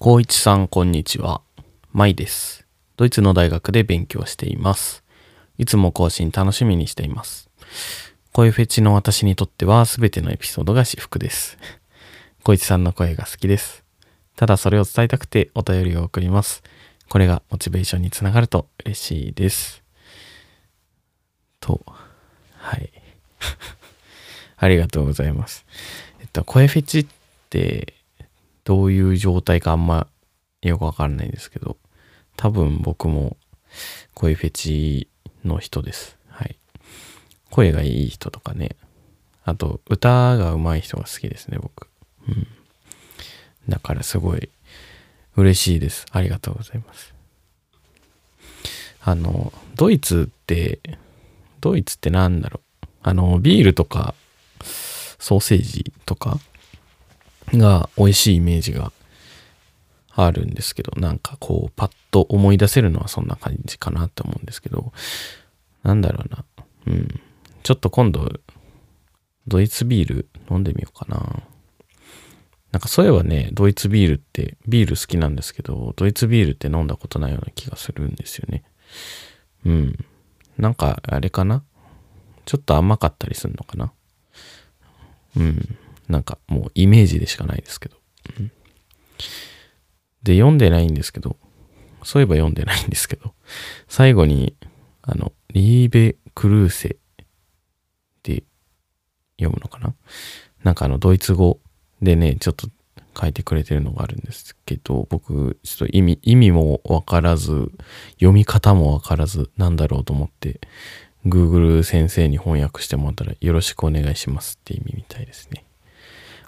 高一さん、こんにちは。まいです。ドイツの大学で勉強しています。いつも更新楽しみにしています。声フェチの私にとっては全てのエピソードが至福です。高一さんの声が好きです。ただそれを伝えたくてお便りを送ります。これがモチベーションにつながると嬉しいです。と、はい。ありがとうございます。えっと、声フェチってどういう状態かあんまよくわかんないんですけど、多分僕も声フェチの人です。はい。声がいい人とかね。あと、歌が上手い人が好きですね、僕。うん。だからすごい嬉しいです。ありがとうございます。あの、ドイツって、ドイツってなんだろう。あの、ビールとか、ソーセージとかが美味しいイメージがあるんですけど、なんかこう、パッと思い出せるのはそんな感じかなと思うんですけど、なんだろうな。うん。ちょっと今度、ドイツビール飲んでみようかな。なんかそういえばね、ドイツビールって、ビール好きなんですけど、ドイツビールって飲んだことないような気がするんですよね。うん。なんかあれかな？ちょっと甘かったりするのかな？うん。なんかもうイメージでしかないですけど。うんで、読んでないんですけど、そういえば読んでないんですけど、最後に、あの、リーベ・クルーセって読むのかな？なんかあの、ドイツ語でね、ちょっと書いてくれてるのがあるんですけど、僕、ちょっと意味、意味もわからず、読み方もわからず、なんだろうと思って、Google 先生に翻訳してもらったら、よろしくお願いしますって意味みたいですね。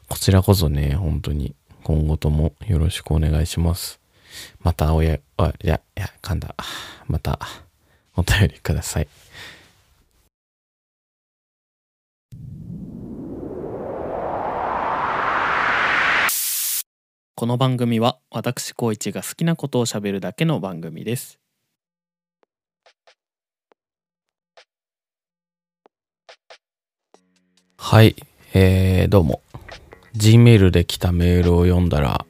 こちらこそね、本当に今後ともよろしくお願いします。またおや、あ、いや、いや、噛んだ。またお便りください。この番組は私高一が好きなことをしゃべるだけの番組です。はい、えー、どうも。Gmail で来たメールを読んだら、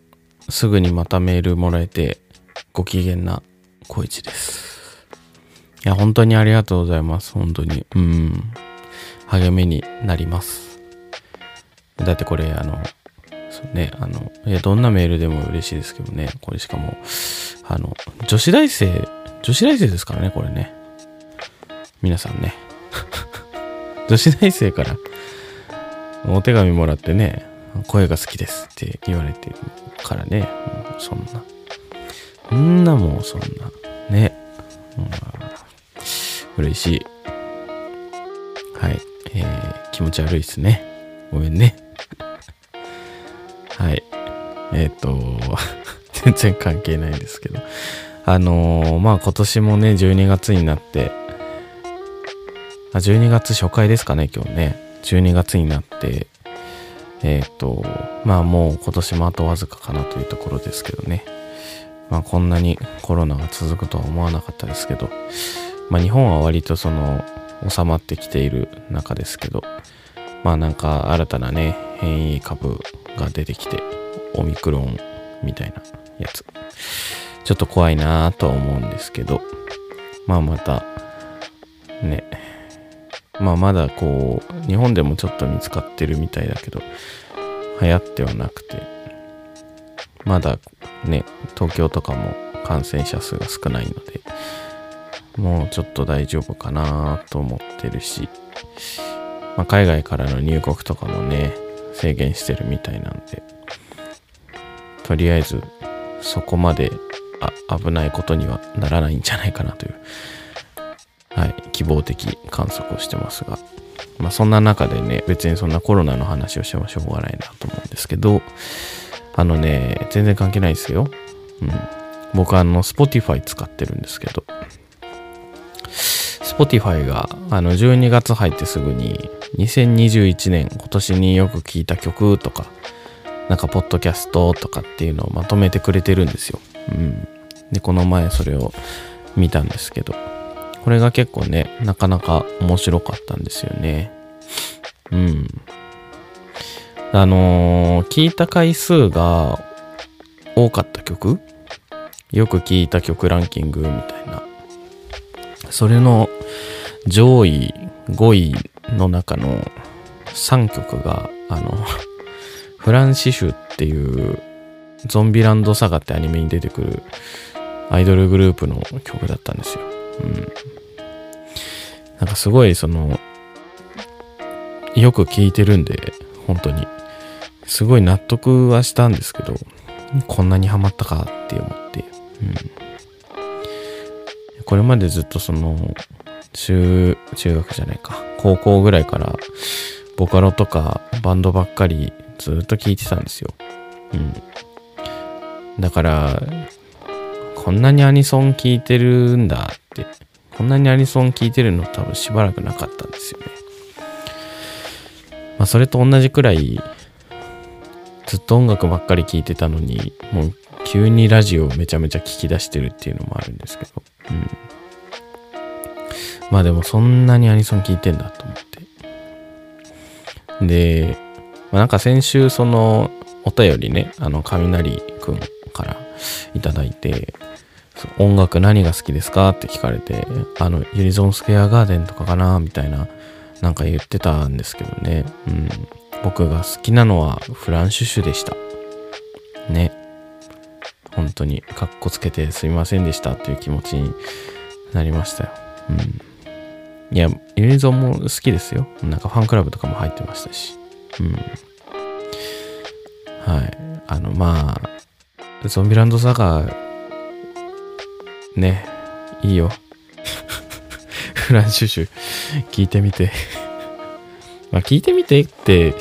すぐにまたメールもらえて、ご機嫌な小一です。いや、本当にありがとうございます。本当に。うん。励みになります。だってこれ、あの、そうね、あの、いや、どんなメールでも嬉しいですけどね。これしかも、あの、女子大生、女子大生ですからね、これね。皆さんね。女子大生からお手紙もらってね、声が好きですって言われてるからね、もうそんな。そんなもうそんな。ね。うん嬉しい。はい。えー、気持ち悪いですね。ごめんね。はい。えっ、と、全然関係ないですけど。あのーまあ今年もね、12月になって、あ、12月初回ですかね、今日ね。12月になって、えっ、と、まあもう今年もあとわずかかなというところですけどね。まあこんなにコロナが続くとは思わなかったですけど、まあ日本は割とその収まってきている中ですけど、まあなんか新たなね、変異株が出てきて、オミクロンみたいなやつ。ちょっと怖いなぁとは思うんですけど、まあまた、ね、まあまだこう、日本でもちょっと見つかってるみたいだけど、流行ってはなくて、まだね、東京とかも感染者数が少ないので、もうちょっと大丈夫かなと思ってるし、まあ、海外からの入国とかもね、制限してるみたいなんで、とりあえずそこまであ危ないことにはならないんじゃないかなというはい、希望的観測をしてますが、まあそんな中でね、別にそんなコロナの話をしてもしょうがないなと思うんですけど、あのね、全然関係ないですよ。うん。僕あの、Spotify 使ってるんですけど、Spotify があの12月入ってすぐに2021年今年によく聴いた曲とか、なんかポッドキャストとかっていうのをまとめてくれてるんですよ。うん。で、この前それを見たんですけど、これが結構ね、なかなか面白かったんですよね。うん。あのー聞いた回数が多かった曲？よく聴いた曲ランキングみたいな。それの上位5位の中の3曲が、あの、フランシシュっていうゾンビランドサガってアニメに出てくるアイドルグループの曲だったんですよ。うん。なんかすごいその、よく聴いてるんで、本当に。すごい納得はしたんですけど、こんなにハマったかって思って。うん。これまでずっとその、中、中学じゃないか。高校ぐらいから、ボカロとかバンドばっかりずっと聴いてたんですよ。うん。だから、こんなにアニソン聴いてるんだっ、こんなにアニソン聴いてるの多分しばらくなかったんですよね。まあそれと同じくらい、ずっと音楽ばっかり聴いてたのに、もう急にラジオをめちゃめちゃ聞き出してるっていうのもあるんですけど、うん。まあでもそんなにアニソン聴いてんだと思って。で、まあ、なんか先週そのお便りね、あの、雷くんからいただいて、音楽何が好きですかって聞かれて、あの、ユニゾンスケアガーデンとかかなみたいな、なんか言ってたんですけどね。うん。僕が好きなのはフランシュシュでした。ね。本当に、かっこつけてすいませんでしたっていう気持ちになりましたよ。うん。いや、ユニゾンも好きですよ。なんかファンクラブとかも入ってましたし。うん。はい。あの、まあ、ゾンビランドサガー、ね、いいよ。フランシュシュ、聞いてみて まあ、聞いてみてって、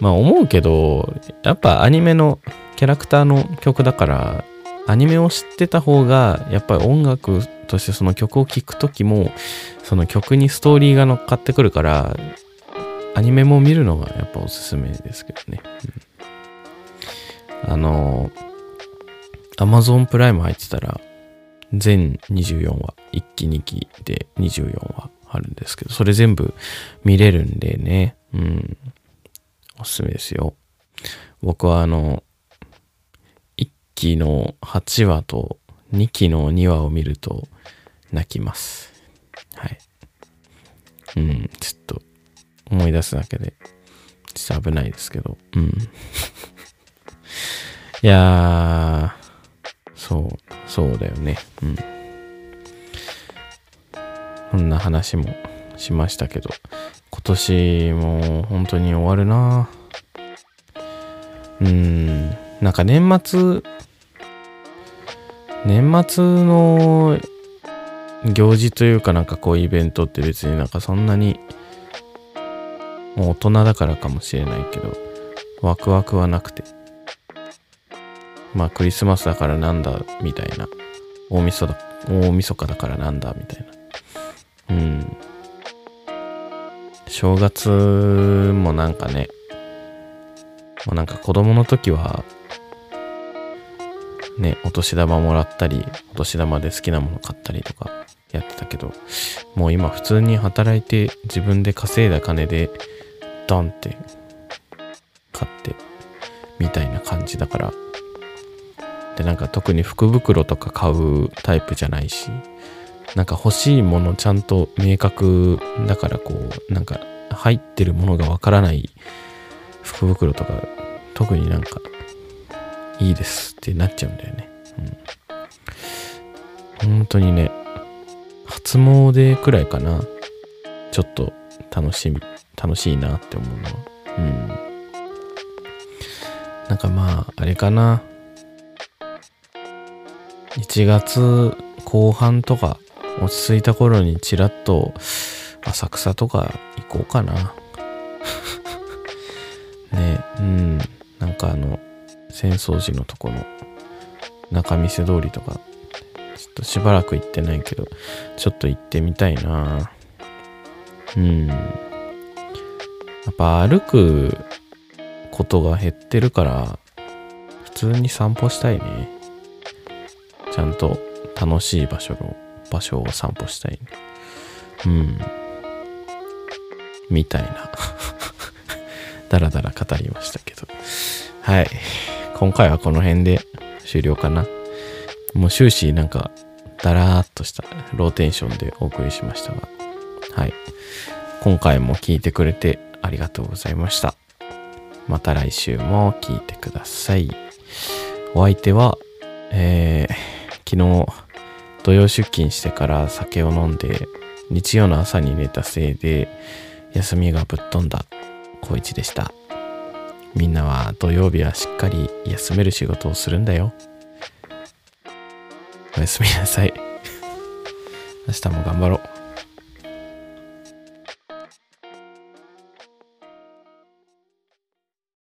まあ思うけど、やっぱアニメのキャラクターの曲だから、アニメを知ってた方が、やっぱり音楽としてその曲を聴くときも、その曲にストーリーが乗っかってくるから、アニメも見るのがやっぱおすすめですけどね。うん、あの、Amazon プライム入ってたら、全24話、1期2期で24話あるんですけど、それ全部見れるんでね、うん、おすすめですよ。僕はあの、1期の8話と2期の2話を見ると泣きます。はい。うん、ちょっと思い出すだけで、ちょっと危ないですけど、うん。いやー、そう、そうだよね。うん。こんな話もしましたけど、今年も本当に終わるなうん、なんか年末、年末の行事というかなんかこうイベントって別になんかそんなにもう大人だからかもしれないけど、ワクワクはなくて。まあクリスマスだからなんだ、みたいな。大晦だ、大晦日だからなんだ、みたいな。うん。正月もなんかね、もうなんか子供の時は、ね、お年玉もらったり、お年玉で好きなもの買ったりとかやってたけど、もう今普通に働いて自分で稼いだ金でドンって買ってみたいな感じだからでなんか特に福袋とか買うタイプじゃないしなんか欲しいものちゃんと明確だからこうなんか入ってるものがわからない福袋とか特になんかいいですってなっちゃうんだよね。うん、本当にね、初詣くらいかな。ちょっと楽しみ楽しいなって思うのは。うん。なんかまあ、あれかな。1月後半とか落ち着いた頃にちらっと浅草とか行こうかな。ねうん。なんかあの、浅草寺のとこの中見世通りとか、ちょっとしばらく行ってないけど、ちょっと行ってみたいな。うん。やっぱ歩くことが減ってるから、普通に散歩したいね。ちゃんと楽しい場所の、場所を散歩したいね。うん。みたいな。だらだら語りましたけど。はい。今回はこの辺で終了かな。もう終始なんか、だらーっとしたローテンションでお送りしましたが、はい。今回も聞いてくれてありがとうございました。また来週も聞いてください。お相手は、えー、昨日土曜出勤してから酒を飲んで日曜の朝に寝たせいで休みがぶっ飛んだ高一でした。みんなは土曜日はしっかり休める仕事をするんだよ。おやすみなさい。明日も頑張ろう。